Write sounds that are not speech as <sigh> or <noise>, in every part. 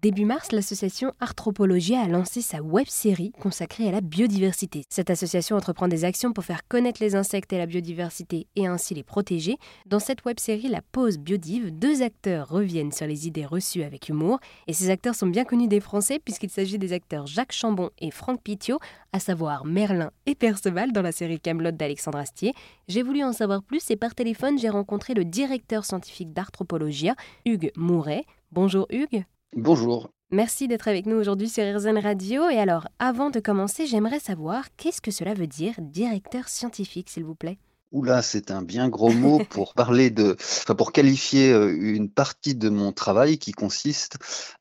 Début mars, l'association Arthropologia a lancé sa web-série consacrée à la biodiversité. Cette association entreprend des actions pour faire connaître les insectes et la biodiversité et ainsi les protéger. Dans cette web-série La Pause Biodive, deux acteurs reviennent sur les idées reçues avec humour et ces acteurs sont bien connus des Français puisqu'il s'agit des acteurs Jacques Chambon et Franck Pitiot, à savoir Merlin et Perceval dans la série Camelot d'Alexandre Astier. J'ai voulu en savoir plus et par téléphone, j'ai rencontré le directeur scientifique d'Arthropologia, Hugues Mouret. Bonjour Hugues. Bonjour. Merci d'être avec nous aujourd'hui sur RZN Radio. Et alors, avant de commencer, j'aimerais savoir qu'est-ce que cela veut dire directeur scientifique, s'il vous plaît? Oula, c'est un bien gros mot <laughs> pour parler de, enfin pour qualifier euh, une partie de mon travail qui consiste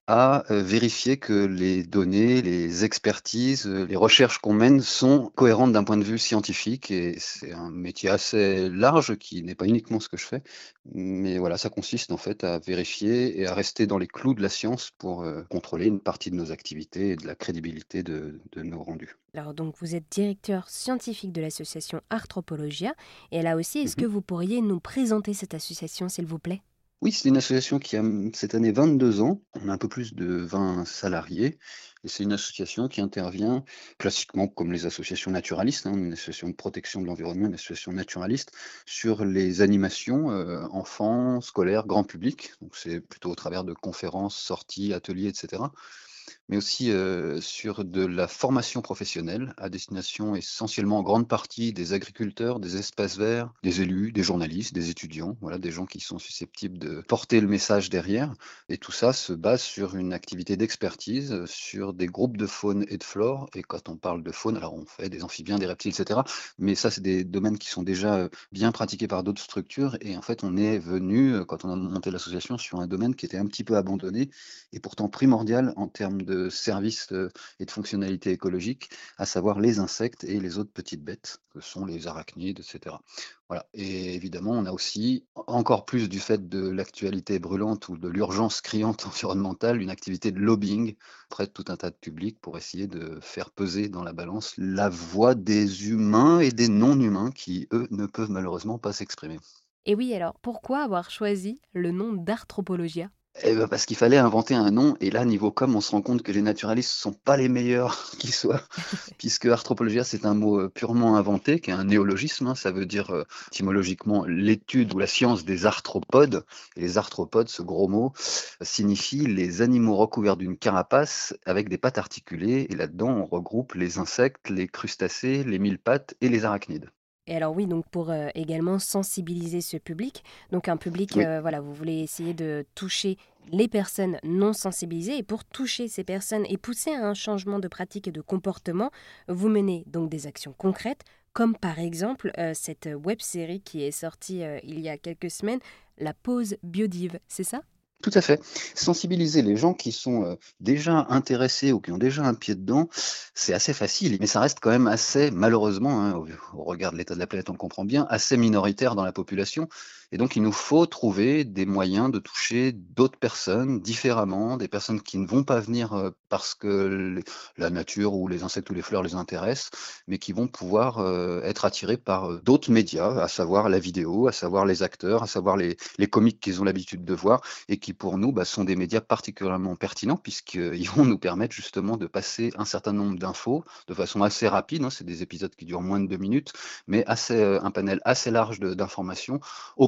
à euh, vérifier que les données, les expertises, euh, les recherches qu'on mène sont cohérentes d'un point de vue scientifique. Et c'est un métier assez large qui n'est pas uniquement ce que je fais. Mais voilà, ça consiste en fait à vérifier et à rester dans les clous de la science pour euh, contrôler une partie de nos activités et de la crédibilité de, de nos rendus. Alors donc vous êtes directeur scientifique de l'association Arthropologia. Et là aussi, est-ce que vous pourriez nous présenter cette association, s'il vous plaît? Oui, c'est une association qui a cette année 22 ans. On a un peu plus de 20 salariés. Et c'est une association qui intervient classiquement comme les associations naturalistes, hein, une association de protection de l'environnement, une association naturaliste, sur les animations euh, enfants, scolaires, grand public. Donc c'est plutôt au travers de conférences, sorties, ateliers, etc mais aussi sur de la formation professionnelle à destination essentiellement en grande partie des agriculteurs, des espaces verts, des élus, des journalistes, des étudiants, voilà, des gens qui sont susceptibles de porter le message derrière. Et tout ça se base sur une activité d'expertise, sur des groupes de faune et de flore. Et quand on parle de faune, alors on fait des amphibiens, des reptiles, etc. Mais ça, c'est des domaines qui sont déjà bien pratiqués par d'autres structures. Et en fait, on est venu, quand on a monté l'association, sur un domaine qui était un petit peu abandonné et pourtant primordial en termes de services euh, et de fonctionnalités écologiques, à savoir les insectes et les autres petites bêtes, que sont les arachnides, etc. Voilà. Et évidemment, on a aussi, encore plus du fait de l'actualité brûlante ou de l'urgence criante <laughs> environnementale, une activité de lobbying auprès de tout un tas de publics pour essayer de faire peser dans la balance la voix des humains et des non-humains qui, eux, ne peuvent malheureusement pas s'exprimer. Et oui, alors pourquoi avoir choisi le nom d'Arthropologia? Eh ben parce qu'il fallait inventer un nom. Et là, niveau com, on se rend compte que les naturalistes ne sont pas les meilleurs <laughs> qui soient, <laughs> puisque arthropologia, c'est un mot euh, purement inventé, qui est un néologisme. Hein. ça veut dire euh, étymologiquement l'étude ou la science des arthropodes. Et les arthropodes, ce gros mot, signifie les animaux recouverts d'une carapace avec des pattes articulées. Et là-dedans, on regroupe les insectes, les crustacés, les mille pattes et les arachnides. Et alors oui, donc pour euh, également sensibiliser ce public, donc un public, euh, voilà, vous voulez essayer de toucher les personnes non sensibilisées. Et pour toucher ces personnes et pousser à un changement de pratique et de comportement, vous menez donc des actions concrètes, comme par exemple euh, cette web série qui est sortie il y a quelques semaines, la pause biodive, c'est ça? Tout à fait. Sensibiliser les gens qui sont euh, déjà intéressés ou qui ont déjà un pied dedans, c'est assez facile, mais ça reste quand même assez, malheureusement, hein, au, regard de l'état de la planète, on le comprend bien, assez minoritaire dans la population. Et donc, il nous faut trouver des moyens de toucher d'autres personnes différemment, des personnes qui ne vont pas venir euh, parce que la nature ou les insectes ou les fleurs les intéressent, mais qui vont pouvoir euh, être attirés par euh, d'autres médias, à savoir la vidéo, à savoir les acteurs, à savoir les, les comiques qu'ils ont l'habitude de voir et qui, pour nous, bah, sont des médias particulièrement pertinents puisqu'ils <laughs> vont nous permettre justement de passer un certain nombre d'infos de façon assez rapide. Hein, c'est des épisodes qui durent moins de deux minutes, mais assez, un panel assez large d'informations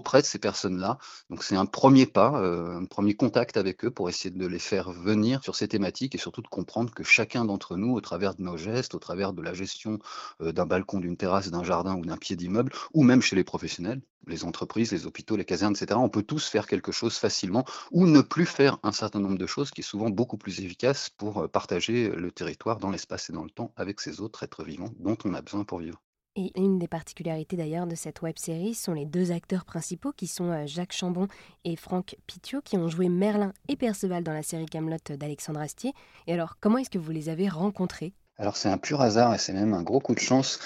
auprès de ces personnes-là. Donc c'est un premier pas, euh, un premier contact avec eux pour essayer de les faire venir sur ces thématiques et surtout de comprendre que chacun d'entre nous, au travers de nos gestes, au travers de la gestion euh, d'un balcon, d'une terrasse, d'un jardin ou d'un pied d'immeuble, ou même chez les professionnels, les entreprises, les hôpitaux, les casernes, etc., on peut tous faire quelque chose facilement ou ne plus faire un certain nombre de choses qui est souvent beaucoup plus efficace pour euh, partager le territoire dans l'espace et dans le temps avec ces autres êtres vivants dont on a besoin pour vivre. Et une des particularités d'ailleurs de cette web série sont les deux acteurs principaux qui sont euh, Jacques Chambon et Franck Pitiot qui ont joué Merlin et Perceval dans la série Camelot d'Alexandre Astier. Et alors, comment est-ce que vous les avez rencontrés? Alors c'est un pur hasard et c'est même un gros coup de chance.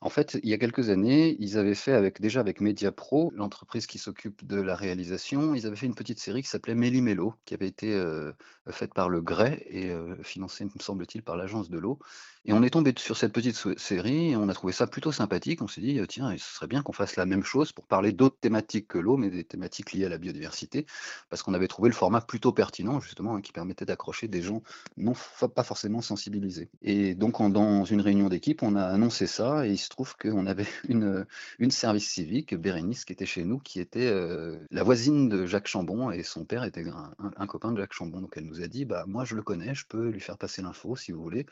En fait, il y a quelques années, ils avaient fait avec déjà avec Mediapro, l'entreprise qui s'occupe de la réalisation, ils avaient fait une petite série qui s'appelait Méli-Mélo, qui avait été euh, faite par le Grès et euh, financée, me semble-t-il, par l'Agence de l'eau. Et on est tombé sur cette petite série et on a trouvé ça plutôt sympathique. On s'est dit, tiens, ce serait bien qu'on fasse la même chose pour parler d'autres thématiques que l'eau, mais des thématiques liées à la biodiversité, parce qu'on avait trouvé le format plutôt pertinent, justement, hein, qui permettait d'accrocher des gens non pas forcément sensibilisés. Et donc, dans une réunion d'équipe, on a annoncé ça et il se trouve qu'on avait <laughs> une, une service civique, Bérénice, qui était chez nous, qui était euh, la voisine de Jacques Chambon et son père était un, copain de Jacques Chambon. Donc, elle nous a dit, bah, moi, je le connais, je peux lui faire passer l'info si vous voulez.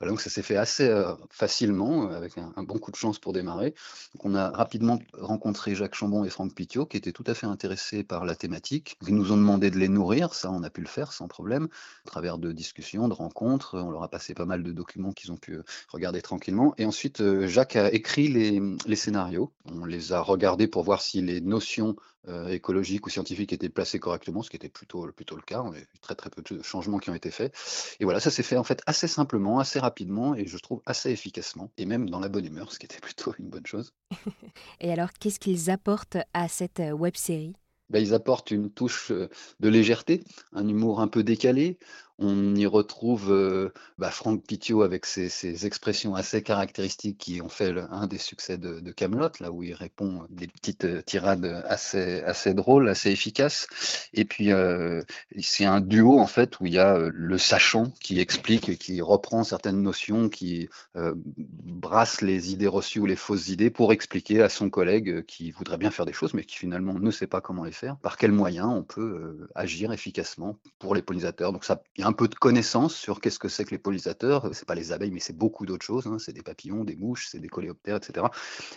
Donc ça s'est fait assez euh, facilement, avec un, bon coup de chance pour démarrer. On a rapidement rencontré Jacques Chambon et Franck Pitiot, qui étaient tout à fait intéressés par la thématique. Ils nous ont demandé de les nourrir, ça, on a pu le faire sans problème, à travers de discussions, de rencontres. On leur a passé pas mal de documents qu'ils ont pu euh, regarder tranquillement. Et ensuite, euh, Jacques a écrit les, les, scénarios. On les a regardés pour voir si les notions euh, écologiques ou scientifiques étaient placées correctement, ce qui était plutôt, plutôt le cas. On a eu très très peu de changements qui ont été faits. Et voilà, ça s'est fait en fait assez simplement, assez rapidement et je trouve assez efficacement, et même dans la bonne humeur, ce qui était <laughs> plutôt une bonne chose. <laughs> et alors, qu'est-ce qu'ils apportent à cette web série? Ben, ils apportent une touche de légèreté, un humour un peu décalé, on y retrouve euh, bah, Franck Pitiot avec ses, expressions assez caractéristiques qui ont fait un des succès de, Camelot, là où il répond des petites euh, tirades assez, drôles, assez efficaces. Et puis euh, c'est un duo en fait où il y a le sachant qui explique, qui reprend certaines notions, qui brasse les idées reçues ou les fausses idées pour expliquer à son collègue qui voudrait bien faire des choses mais qui finalement ne sait pas comment les faire, par quels moyens on peut agir efficacement pour les pollinisateurs. Donc ça, il y a un peu de connaissances sur qu'est-ce que c'est que les pollinisateurs. C'est pas les abeilles, mais c'est beaucoup d'autres choses. Hein. C'est des papillons, des mouches, c'est des coléoptères, etc.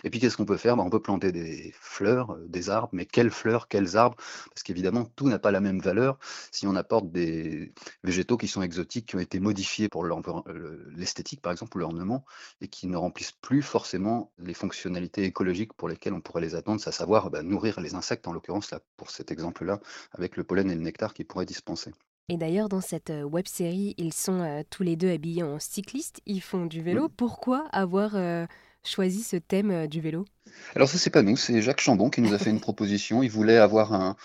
Et puis qu'est-ce qu'on peut faire? Bah, On peut planter des fleurs, euh, des arbres, mais quelles fleurs, quels arbres? Parce qu'évidemment, tout n'a pas la même valeur. Si on apporte des végétaux qui sont exotiques, qui ont été modifiés pour l'esthétique, par exemple, ou l'ornement, et qui ne remplissent plus forcément les fonctionnalités écologiques pour lesquelles on pourrait les attendre, à savoir bah, nourrir les insectes, en l'occurrence, pour cet exemple-là, avec le pollen et le nectar qu'ils pourraient dispenser. Et d'ailleurs, dans cette euh, web série, ils sont euh, tous les deux habillés en cyclistes, ils font du vélo. Pourquoi avoir euh, choisi ce thème du vélo? Alors, ça, c'est pas nous, c'est Jacques Chambon qui nous a fait une <laughs> proposition. Il voulait avoir un,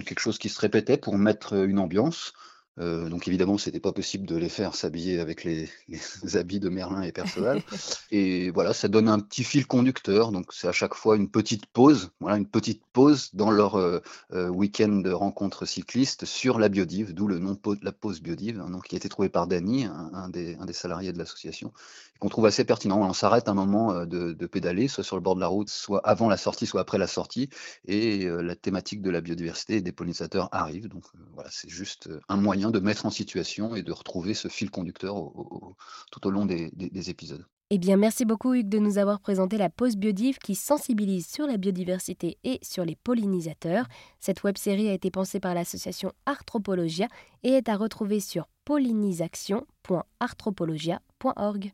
quelque chose qui se répétait pour mettre une ambiance. Euh, donc évidemment, c'était pas possible de les faire s'habiller avec les, <laughs> habits de Merlin et Perceval. <laughs> et voilà, ça donne un petit fil conducteur. Donc c'est à chaque fois une petite pause, voilà, une petite pause dans leur euh, euh, week-end de rencontres cyclistes sur la biodive, d'où le nom de la pause biodive, qui a été trouvé par Dany, un, des, salariés de l'association, qu'on trouve assez pertinent. On s'arrête un moment de, de, pédaler, soit sur le bord de la route, soit avant la sortie, soit après la sortie, et la thématique de la biodiversité et des pollinisateurs arrive. Donc voilà, c'est juste un moyen de mettre en situation et de retrouver ce fil conducteur tout au long des, épisodes. Eh bien, merci beaucoup Hugues de nous avoir présenté la pause biodive qui sensibilise sur la biodiversité et sur les pollinisateurs. Cette web-série a été pensée par l'association Arthropologia et est à retrouver sur pollinisation.arthropologia.org.